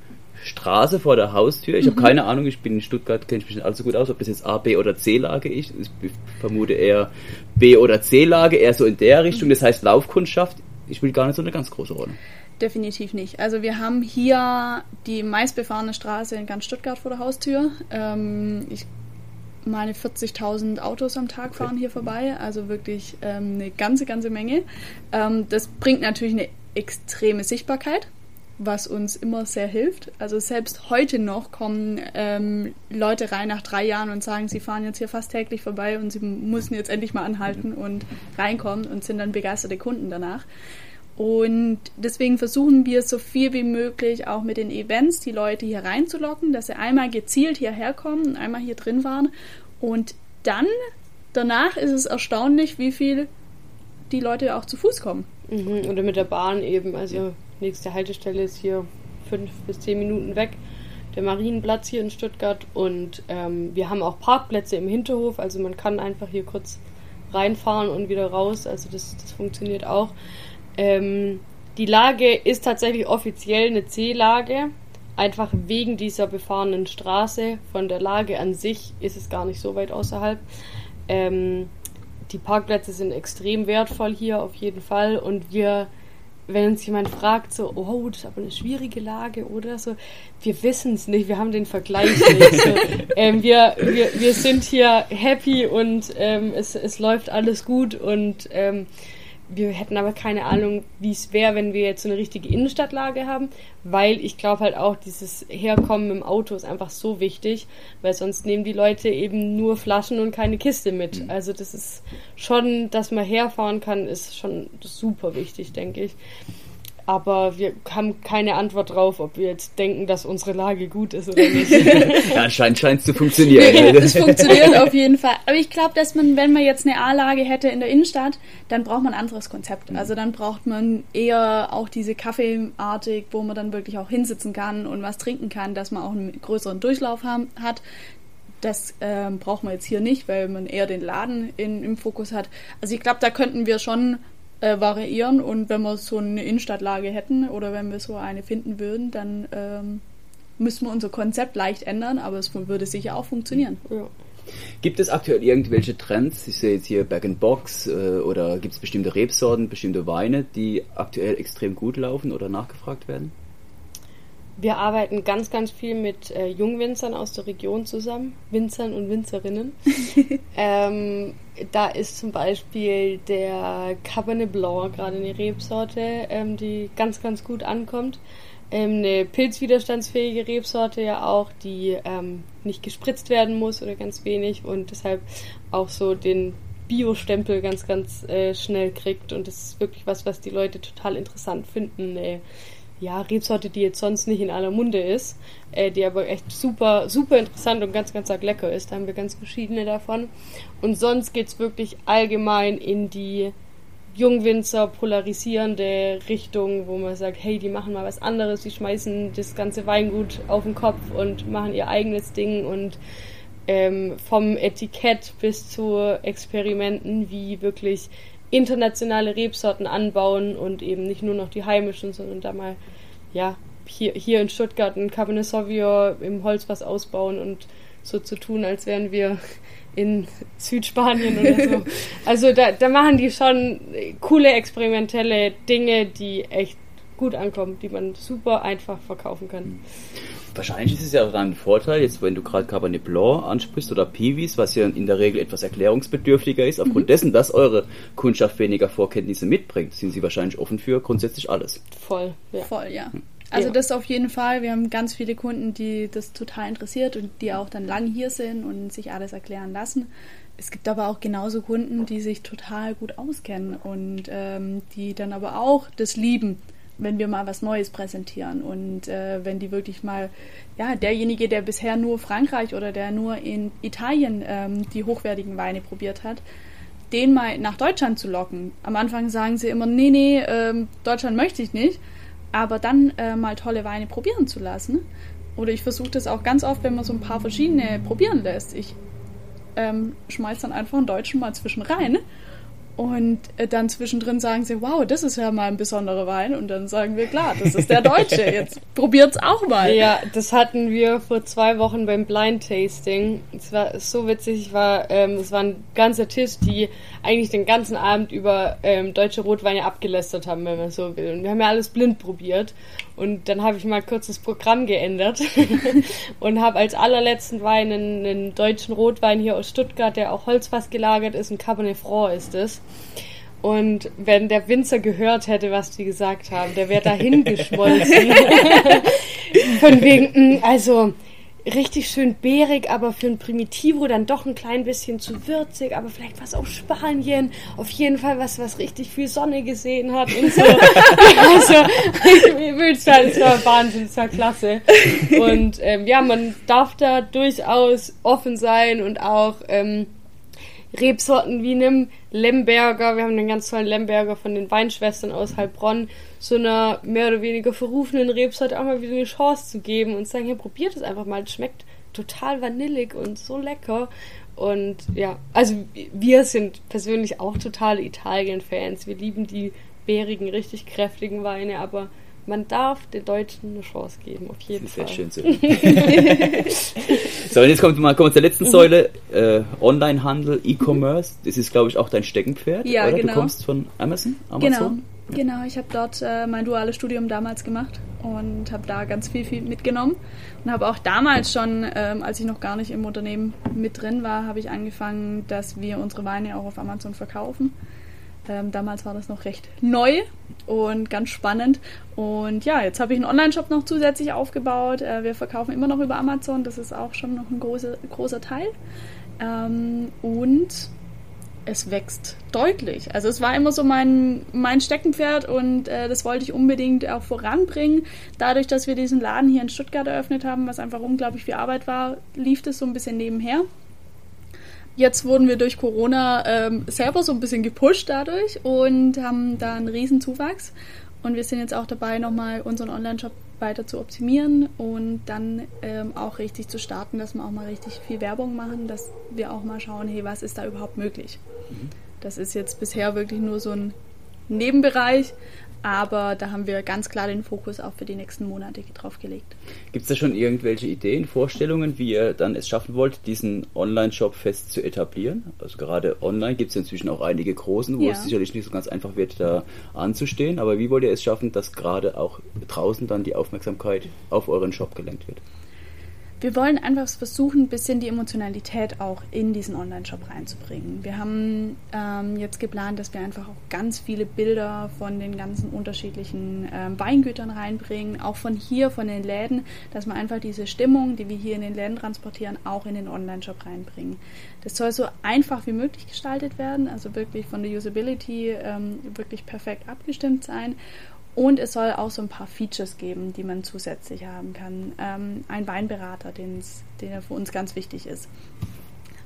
Straße vor der Haustür. Ich mhm. habe keine Ahnung, ich bin in Stuttgart, kenne ich mich nicht allzu gut aus, ob das jetzt A, B oder C-Lage ist. Ich vermute eher B oder C-Lage, eher so in der Richtung. Das heißt, Laufkundschaft spielt gar nicht so eine ganz große Rolle. Definitiv nicht. Also wir haben hier die meistbefahrene Straße in ganz Stuttgart vor der Haustür. Ähm, ich meine 40.000 Autos am Tag fahren hier vorbei, also wirklich ähm, eine ganze, ganze Menge. Ähm, das bringt natürlich eine extreme Sichtbarkeit, was uns immer sehr hilft. Also selbst heute noch kommen ähm, Leute rein nach drei Jahren und sagen, sie fahren jetzt hier fast täglich vorbei und sie müssen jetzt endlich mal anhalten und reinkommen und sind dann begeisterte Kunden danach. Und deswegen versuchen wir so viel wie möglich auch mit den Events die Leute hier reinzulocken, dass sie einmal gezielt hierher kommen und einmal hier drin waren. Und dann, danach ist es erstaunlich, wie viel die Leute auch zu Fuß kommen. Mhm, oder mit der Bahn eben. Also nächste Haltestelle ist hier fünf bis zehn Minuten weg. Der Marienplatz hier in Stuttgart. Und ähm, wir haben auch Parkplätze im Hinterhof. Also man kann einfach hier kurz reinfahren und wieder raus. Also das, das funktioniert auch. Ähm, die Lage ist tatsächlich offiziell eine C-Lage, einfach wegen dieser befahrenen Straße. Von der Lage an sich ist es gar nicht so weit außerhalb. Ähm, die Parkplätze sind extrem wertvoll hier auf jeden Fall und wir wenn uns jemand fragt, so, oh, das ist aber eine schwierige Lage oder so, wir wissen es nicht, wir haben den Vergleich nicht. So, ähm, wir, wir, wir sind hier happy und ähm, es, es läuft alles gut und ähm, wir hätten aber keine Ahnung, wie es wäre, wenn wir jetzt so eine richtige Innenstadtlage haben, weil ich glaube halt auch, dieses Herkommen im Auto ist einfach so wichtig, weil sonst nehmen die Leute eben nur Flaschen und keine Kiste mit. Mhm. Also das ist schon, dass man herfahren kann, ist schon super wichtig, denke ich. Aber wir haben keine Antwort drauf, ob wir jetzt denken, dass unsere Lage gut ist oder nicht. ja, anscheinend scheint es zu funktionieren. Es funktioniert auf jeden Fall. Aber ich glaube, dass man, wenn man jetzt eine A-Lage hätte in der Innenstadt, dann braucht man ein anderes Konzept. Also dann braucht man eher auch diese Kaffeeartig, wo man dann wirklich auch hinsitzen kann und was trinken kann, dass man auch einen größeren Durchlauf haben, hat. Das ähm, braucht man jetzt hier nicht, weil man eher den Laden in, im Fokus hat. Also ich glaube, da könnten wir schon äh, variieren und wenn wir so eine Innenstadtlage hätten oder wenn wir so eine finden würden, dann ähm, müssen wir unser Konzept leicht ändern, aber es würde sicher auch funktionieren. Ja. Gibt es aktuell irgendwelche Trends? Ich sehe jetzt hier Back in Box äh, oder gibt es bestimmte Rebsorten, bestimmte Weine, die aktuell extrem gut laufen oder nachgefragt werden? Wir arbeiten ganz, ganz viel mit äh, Jungwinzern aus der Region zusammen, Winzern und Winzerinnen. ähm, da ist zum Beispiel der Cabernet Blanc gerade eine Rebsorte, ähm, die ganz, ganz gut ankommt. Ähm, eine pilzwiderstandsfähige Rebsorte ja auch, die ähm, nicht gespritzt werden muss oder ganz wenig und deshalb auch so den Bio-Stempel ganz, ganz äh, schnell kriegt. Und das ist wirklich was, was die Leute total interessant finden. Äh, ja, Rebsorte, die jetzt sonst nicht in aller Munde ist, äh, die aber echt super, super interessant und ganz, ganz lecker ist. Da haben wir ganz verschiedene davon. Und sonst geht es wirklich allgemein in die Jungwinzer polarisierende Richtung, wo man sagt, hey, die machen mal was anderes, die schmeißen das ganze Weingut auf den Kopf und machen ihr eigenes Ding und ähm, vom Etikett bis zu Experimenten, wie wirklich internationale Rebsorten anbauen und eben nicht nur noch die heimischen, sondern da mal, ja, hier, hier in Stuttgart ein Cabernet Sauvignon im Holz was ausbauen und so zu tun, als wären wir in Südspanien oder so. Also da, da machen die schon coole experimentelle Dinge, die echt gut ankommen, die man super einfach verkaufen kann. Wahrscheinlich ist es ja auch dann ein Vorteil, jetzt wenn du gerade Cabernet Blanc ansprichst oder Piwis, was ja in der Regel etwas erklärungsbedürftiger ist, aufgrund mhm. dessen, dass eure Kundschaft weniger Vorkenntnisse mitbringt, sind sie wahrscheinlich offen für grundsätzlich alles. Voll, ja. Voll, ja. Also ja. das auf jeden Fall. Wir haben ganz viele Kunden, die das total interessiert und die auch dann lang hier sind und sich alles erklären lassen. Es gibt aber auch genauso Kunden, die sich total gut auskennen und ähm, die dann aber auch das lieben wenn wir mal was Neues präsentieren und äh, wenn die wirklich mal, ja, derjenige, der bisher nur Frankreich oder der nur in Italien ähm, die hochwertigen Weine probiert hat, den mal nach Deutschland zu locken. Am Anfang sagen sie immer, nee, nee, ähm, Deutschland möchte ich nicht, aber dann äh, mal tolle Weine probieren zu lassen. Oder ich versuche das auch ganz oft, wenn man so ein paar verschiedene probieren lässt. Ich ähm, schmeiß dann einfach einen Deutschen mal zwischen rein und äh, dann zwischendrin sagen sie, wow, das ist ja mal ein besonderer Wein. Und dann sagen wir, klar, das ist der Deutsche. Jetzt probiert's auch mal. Ja, das hatten wir vor zwei Wochen beim Blind Tasting. Es war so witzig. war, ähm, es war ein ganzer Tisch, die eigentlich den ganzen Abend über ähm, deutsche Rotweine abgelästert haben, wenn man so will. Und wir haben ja alles blind probiert. Und dann habe ich mal kurz das Programm geändert und habe als allerletzten Wein einen, einen, deutschen Rotwein hier aus Stuttgart, der auch Holzfass gelagert ist, ein Cabernet Franc ist es. Und wenn der Winzer gehört hätte, was die gesagt haben, der wäre dahin geschmolzen. Von wegen, mm, also richtig schön beerig, aber für ein Primitivo dann doch ein klein bisschen zu würzig, aber vielleicht was aus Spanien. Auf jeden Fall was, was richtig viel Sonne gesehen hat und so. also, ich will sagen, es war Wahnsinn, es war klasse. Und ähm, ja, man darf da durchaus offen sein und auch ähm, Rebsorten wie einem Lemberger, wir haben einen ganz tollen Lemberger von den Weinschwestern aus Heilbronn, so einer mehr oder weniger verrufenen Rebsorte auch mal wieder eine Chance zu geben und sagen, hier, probiert es einfach mal, es schmeckt total vanillig und so lecker. Und ja, also wir sind persönlich auch total Italien-Fans. Wir lieben die bärigen, richtig kräftigen Weine, aber man darf den Deutschen eine Chance geben, auf jeden Fall. Sehr schön zu So, und jetzt kommt mal kommen wir zur letzten Säule, äh, Onlinehandel, E-Commerce. Das ist, glaube ich, auch dein Steckenpferd, ja, oder? Genau. Du kommst von Amazon? Amazon? Genau. Genau, ich habe dort äh, mein duales Studium damals gemacht und habe da ganz viel, viel mitgenommen und habe auch damals schon, ähm, als ich noch gar nicht im Unternehmen mit drin war, habe ich angefangen, dass wir unsere Weine auch auf Amazon verkaufen. Ähm, damals war das noch recht neu und ganz spannend. Und ja, jetzt habe ich einen Online-Shop noch zusätzlich aufgebaut. Äh, wir verkaufen immer noch über Amazon, das ist auch schon noch ein großer, großer Teil. Ähm, und es wächst deutlich. Also es war immer so mein, mein Steckenpferd und äh, das wollte ich unbedingt auch voranbringen. Dadurch, dass wir diesen Laden hier in Stuttgart eröffnet haben, was einfach unglaublich viel Arbeit war, lief das so ein bisschen nebenher. Jetzt wurden wir durch Corona ähm, selber so ein bisschen gepusht dadurch und haben da einen riesen Zuwachs. Und wir sind jetzt auch dabei, nochmal unseren Online-Shop weiter zu optimieren und dann ähm, auch richtig zu starten, dass wir auch mal richtig viel Werbung machen, dass wir auch mal schauen, hey, was ist da überhaupt möglich? Mhm. Das ist jetzt bisher wirklich nur so ein Nebenbereich, aber da haben wir ganz klar den Fokus auch für die nächsten Monate drauf gelegt. Gibt es da schon irgendwelche Ideen, Vorstellungen, wie ihr dann es schaffen wollt, diesen Online-Shop fest zu etablieren? Also gerade online gibt es inzwischen auch einige großen, wo ja. es sicherlich nicht so ganz einfach wird, da anzustehen. Aber wie wollt ihr es schaffen, dass gerade auch draußen dann die Aufmerksamkeit auf euren Shop gelenkt wird? Wir wollen einfach versuchen, ein bisschen die Emotionalität auch in diesen Online-Shop reinzubringen. Wir haben ähm, jetzt geplant, dass wir einfach auch ganz viele Bilder von den ganzen unterschiedlichen ähm, Weingütern reinbringen, auch von hier, von den Läden, dass wir einfach diese Stimmung, die wir hier in den Läden transportieren, auch in den Online-Shop reinbringen. Das soll so einfach wie möglich gestaltet werden, also wirklich von der Usability ähm, wirklich perfekt abgestimmt sein. Und es soll auch so ein paar Features geben, die man zusätzlich haben kann. Ähm, ein Weinberater, der für uns ganz wichtig ist.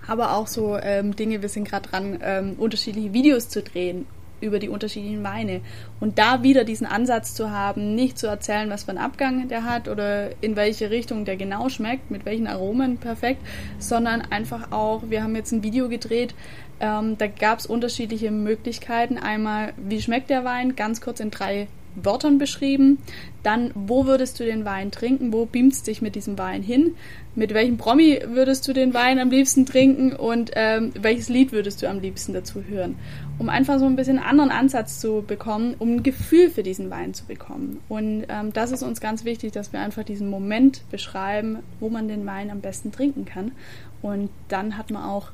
Aber auch so ähm, Dinge, wir sind gerade dran, ähm, unterschiedliche Videos zu drehen über die unterschiedlichen Weine. Und da wieder diesen Ansatz zu haben, nicht zu erzählen, was für einen Abgang der hat oder in welche Richtung der genau schmeckt, mit welchen Aromen perfekt, sondern einfach auch, wir haben jetzt ein Video gedreht, ähm, da gab es unterschiedliche Möglichkeiten. Einmal, wie schmeckt der Wein, ganz kurz in drei Wörtern beschrieben. Dann, wo würdest du den Wein trinken? Wo beamst dich mit diesem Wein hin? Mit welchem Promi würdest du den Wein am liebsten trinken? Und ähm, welches Lied würdest du am liebsten dazu hören? Um einfach so ein bisschen einen anderen Ansatz zu bekommen, um ein Gefühl für diesen Wein zu bekommen. Und ähm, das ist uns ganz wichtig, dass wir einfach diesen Moment beschreiben, wo man den Wein am besten trinken kann. Und dann hat man auch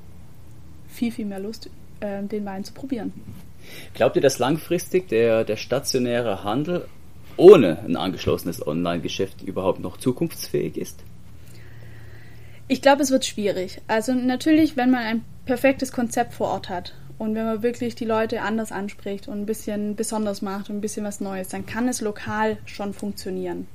viel, viel mehr Lust, äh, den Wein zu probieren. Glaubt ihr, dass langfristig der, der stationäre Handel ohne ein angeschlossenes Online-Geschäft überhaupt noch zukunftsfähig ist? Ich glaube, es wird schwierig. Also natürlich, wenn man ein perfektes Konzept vor Ort hat und wenn man wirklich die Leute anders anspricht und ein bisschen besonders macht und ein bisschen was Neues, dann kann es lokal schon funktionieren.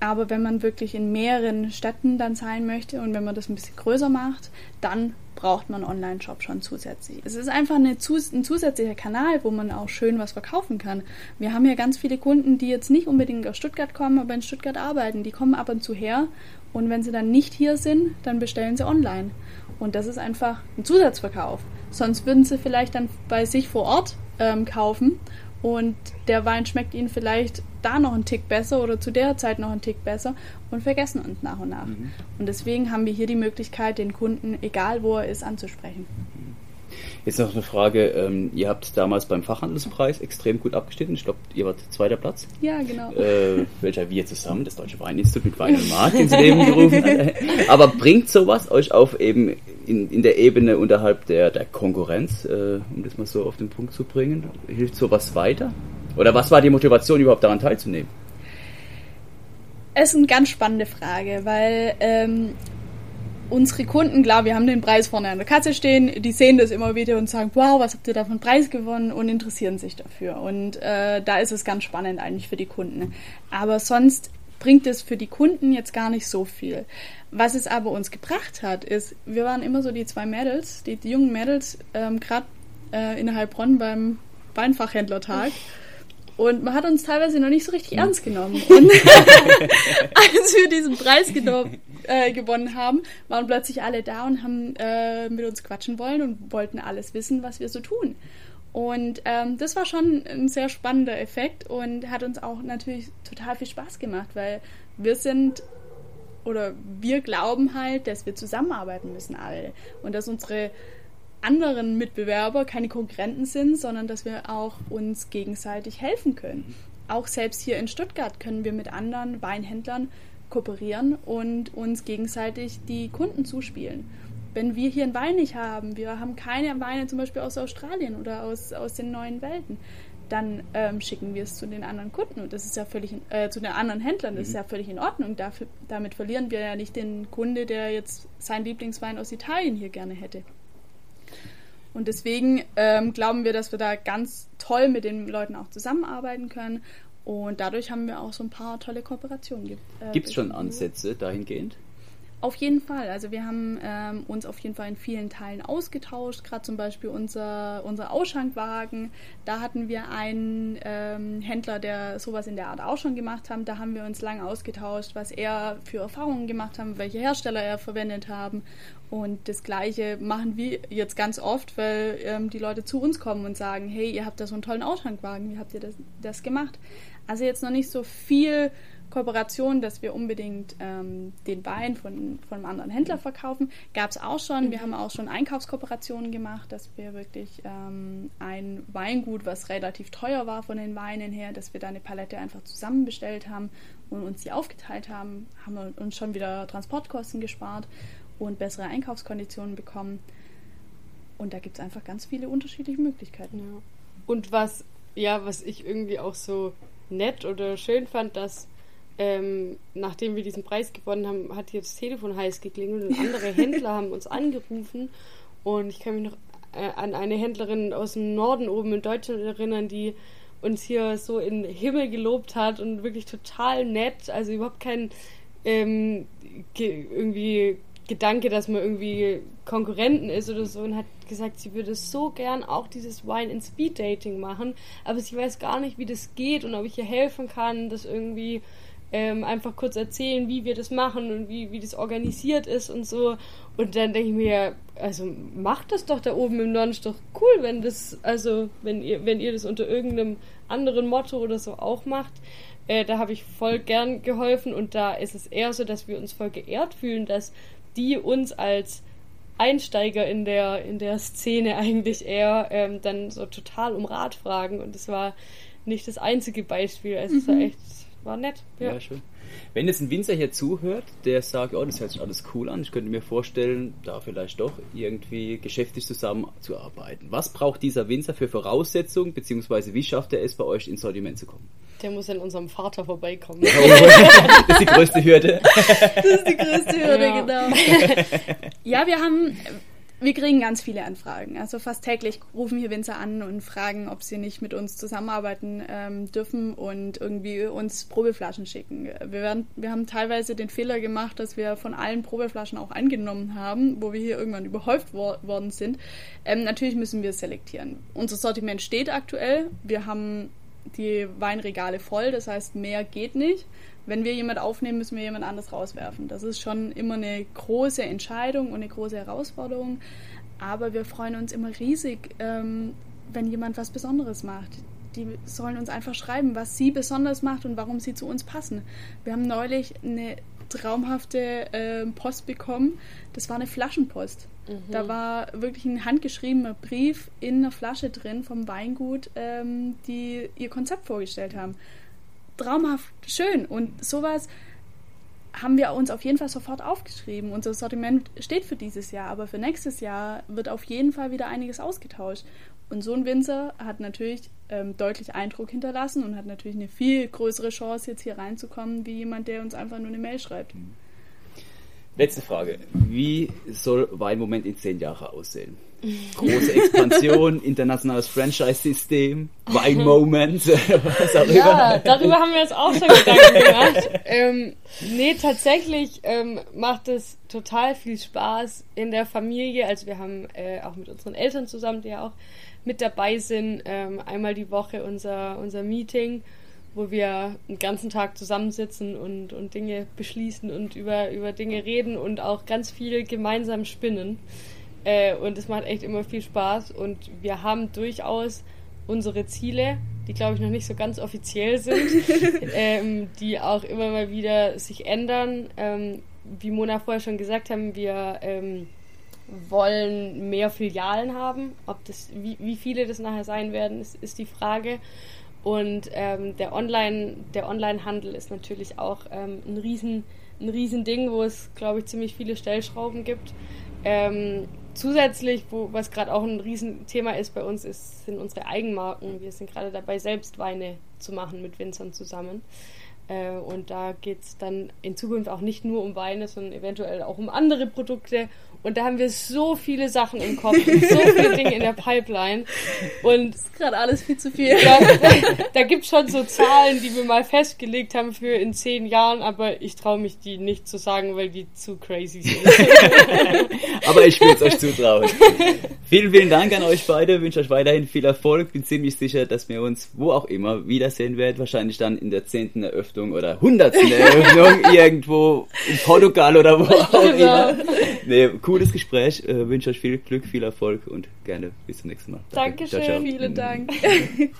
Aber wenn man wirklich in mehreren Städten dann sein möchte und wenn man das ein bisschen größer macht, dann braucht man Online-Shop schon zusätzlich. Es ist einfach eine, ein zusätzlicher Kanal, wo man auch schön was verkaufen kann. Wir haben ja ganz viele Kunden, die jetzt nicht unbedingt aus Stuttgart kommen, aber in Stuttgart arbeiten. Die kommen ab und zu her und wenn sie dann nicht hier sind, dann bestellen sie online. Und das ist einfach ein Zusatzverkauf. Sonst würden sie vielleicht dann bei sich vor Ort ähm, kaufen und der Wein schmeckt ihnen vielleicht da noch einen Tick besser oder zu der Zeit noch einen Tick besser und vergessen uns nach und nach. Mhm. Und deswegen haben wir hier die Möglichkeit, den Kunden, egal wo er ist, anzusprechen. Jetzt noch eine Frage. Ähm, ihr habt damals beim Fachhandelspreis extrem gut abgeschnitten. Ich glaube, ihr wart zweiter Platz. Ja, genau. Äh, welcher wir zusammen, das Deutsche Weininstitut mit Wein und Markt ins Leben gerufen hat. Aber bringt sowas euch auf eben in, in der Ebene unterhalb der, der Konkurrenz, äh, um das mal so auf den Punkt zu bringen? Hilft sowas weiter? Oder was war die Motivation, überhaupt daran teilzunehmen? Es ist eine ganz spannende Frage, weil ähm, unsere Kunden, klar, wir haben den Preis vorne an der Katze stehen, die sehen das immer wieder und sagen, wow, was habt ihr da für einen Preis gewonnen und interessieren sich dafür. Und äh, da ist es ganz spannend eigentlich für die Kunden. Aber sonst bringt es für die Kunden jetzt gar nicht so viel. Was es aber uns gebracht hat, ist, wir waren immer so die zwei Mädels, die, die jungen Mädels, ähm, gerade äh, in Heilbronn beim Weinfachhändlertag. Und man hat uns teilweise noch nicht so richtig ernst genommen. Und als wir diesen Preis äh, gewonnen haben, waren plötzlich alle da und haben äh, mit uns quatschen wollen und wollten alles wissen, was wir so tun. Und ähm, das war schon ein sehr spannender Effekt und hat uns auch natürlich total viel Spaß gemacht, weil wir sind oder wir glauben halt, dass wir zusammenarbeiten müssen alle und dass unsere anderen Mitbewerber keine Konkurrenten sind, sondern dass wir auch uns gegenseitig helfen können. Auch selbst hier in Stuttgart können wir mit anderen Weinhändlern kooperieren und uns gegenseitig die Kunden zuspielen. Wenn wir hier einen Wein nicht haben, wir haben keine Weine zum Beispiel aus Australien oder aus, aus den neuen Welten, dann ähm, schicken wir es zu den anderen Kunden und das ist ja völlig äh, zu den anderen Händlern, das mhm. ist ja völlig in Ordnung. Dafür, damit verlieren wir ja nicht den Kunde, der jetzt seinen Lieblingswein aus Italien hier gerne hätte. Und deswegen ähm, glauben wir, dass wir da ganz toll mit den Leuten auch zusammenarbeiten können. Und dadurch haben wir auch so ein paar tolle Kooperationen. Äh, Gibt es schon Ansätze dahingehend? Auf jeden Fall. Also wir haben ähm, uns auf jeden Fall in vielen Teilen ausgetauscht. Gerade zum Beispiel unser, unser Ausschankwagen. Da hatten wir einen ähm, Händler, der sowas in der Art auch schon gemacht hat. Da haben wir uns lange ausgetauscht, was er für Erfahrungen gemacht hat, welche Hersteller er verwendet haben. Und das Gleiche machen wir jetzt ganz oft, weil ähm, die Leute zu uns kommen und sagen, hey, ihr habt da so einen tollen Ausschankwagen, wie habt ihr das, das gemacht? Also jetzt noch nicht so viel Kooperation, dass wir unbedingt ähm, den Wein von, von einem anderen Händler verkaufen. Gab es auch schon. Wir haben auch schon Einkaufskooperationen gemacht, dass wir wirklich ähm, ein Weingut, was relativ teuer war von den Weinen her, dass wir da eine Palette einfach zusammenbestellt haben und uns die aufgeteilt haben, haben wir uns schon wieder Transportkosten gespart und bessere Einkaufskonditionen bekommen. Und da gibt es einfach ganz viele unterschiedliche Möglichkeiten. Ja. Und was, ja, was ich irgendwie auch so nett oder schön fand, dass ähm, nachdem wir diesen Preis gewonnen haben, hat hier das Telefon heiß geklingelt und andere Händler haben uns angerufen. Und ich kann mich noch äh, an eine Händlerin aus dem Norden oben in Deutschland erinnern, die uns hier so in den Himmel gelobt hat und wirklich total nett. Also überhaupt kein ähm, ge irgendwie Gedanke, dass man irgendwie Konkurrenten ist oder so und hat gesagt, sie würde so gern auch dieses Wine in Speed Dating machen, aber sie weiß gar nicht, wie das geht und ob ich ihr helfen kann, das irgendwie ähm, einfach kurz erzählen, wie wir das machen und wie, wie das organisiert ist und so. Und dann denke ich mir, also macht das doch da oben im Norden, ist doch cool, wenn das, also wenn ihr, wenn ihr das unter irgendeinem anderen Motto oder so auch macht. Äh, da habe ich voll gern geholfen und da ist es eher so, dass wir uns voll geehrt fühlen, dass die uns als Einsteiger in der, in der Szene eigentlich eher ähm, dann so total um Rat fragen und das war nicht das einzige Beispiel. Also mhm. es war echt war nett. Ja. ja, schön. Wenn jetzt ein Winzer hier zuhört, der sagt, oh, das hört sich alles cool an, ich könnte mir vorstellen, da vielleicht doch irgendwie geschäftlich zusammenzuarbeiten. Was braucht dieser Winzer für Voraussetzungen, beziehungsweise wie schafft er es, bei euch ins Sortiment zu kommen? Der muss an unserem Vater vorbeikommen. das ist die größte Hürde. Das ist die größte Hürde, ja. genau. Ja, wir haben wir kriegen ganz viele Anfragen. Also fast täglich rufen hier Winzer an und fragen, ob sie nicht mit uns zusammenarbeiten ähm, dürfen und irgendwie uns Probeflaschen schicken. Wir, werden, wir haben teilweise den Fehler gemacht, dass wir von allen Probeflaschen auch angenommen haben, wo wir hier irgendwann überhäuft wor worden sind. Ähm, natürlich müssen wir selektieren. Unser Sortiment steht aktuell. Wir haben die Weinregale voll, das heißt, mehr geht nicht wenn wir jemand aufnehmen, müssen wir jemand anderes rauswerfen. Das ist schon immer eine große Entscheidung und eine große Herausforderung. Aber wir freuen uns immer riesig, ähm, wenn jemand was Besonderes macht. Die sollen uns einfach schreiben, was sie besonders macht und warum sie zu uns passen. Wir haben neulich eine traumhafte äh, Post bekommen. Das war eine Flaschenpost. Mhm. Da war wirklich ein handgeschriebener Brief in einer Flasche drin vom Weingut, ähm, die ihr Konzept vorgestellt haben traumhaft schön. Und sowas haben wir uns auf jeden Fall sofort aufgeschrieben. Unser Sortiment steht für dieses Jahr, aber für nächstes Jahr wird auf jeden Fall wieder einiges ausgetauscht. Und so ein Winzer hat natürlich ähm, deutlich Eindruck hinterlassen und hat natürlich eine viel größere Chance, jetzt hier reinzukommen, wie jemand, der uns einfach nur eine Mail schreibt. Letzte Frage. Wie soll Weinmoment in zehn Jahren aussehen? Große Expansion, internationales Franchise-System, Wein-Moment, was auch Ja, darüber haben wir uns auch schon Gedanken gemacht. ähm, nee, tatsächlich ähm, macht es total viel Spaß in der Familie. Also wir haben äh, auch mit unseren Eltern zusammen, die ja auch mit dabei sind, ähm, einmal die Woche unser, unser Meeting wo wir den ganzen Tag zusammensitzen und, und Dinge beschließen und über, über Dinge reden und auch ganz viel gemeinsam spinnen. Äh, und es macht echt immer viel Spaß und wir haben durchaus unsere Ziele, die glaube ich noch nicht so ganz offiziell sind, ähm, die auch immer mal wieder sich ändern. Ähm, wie Mona vorher schon gesagt haben, wir ähm, wollen mehr Filialen haben. Ob das, wie, wie viele das nachher sein werden, ist, ist die Frage. Und ähm, der Online, der Onlinehandel ist natürlich auch ähm, ein riesen, ein riesen Ding, wo es, glaube ich, ziemlich viele Stellschrauben gibt. Ähm, zusätzlich, wo, was gerade auch ein Riesenthema ist bei uns, ist, sind unsere Eigenmarken. Wir sind gerade dabei, selbst Weine zu machen mit Winzern zusammen. Äh, und da geht es dann in Zukunft auch nicht nur um Weine, sondern eventuell auch um andere Produkte. Und da haben wir so viele Sachen im Kopf und so viele Dinge in der Pipeline. Und Das ist gerade alles viel zu viel. ja, da gibt es schon so Zahlen, die wir mal festgelegt haben für in zehn Jahren, aber ich traue mich die nicht zu sagen, weil die zu crazy sind. Aber ich will es euch zutrauen. vielen, vielen Dank an euch beide. Ich wünsche euch weiterhin viel Erfolg. Bin ziemlich sicher, dass wir uns wo auch immer wiedersehen werden. Wahrscheinlich dann in der zehnten Eröffnung oder hundertsten Eröffnung irgendwo in Portugal oder wo auch Genau. immer. Nee, cooles Gespräch. Äh, wünsche euch viel Glück, viel Erfolg und gerne bis zum nächsten Mal. Danke. Dankeschön. Vielen Dank.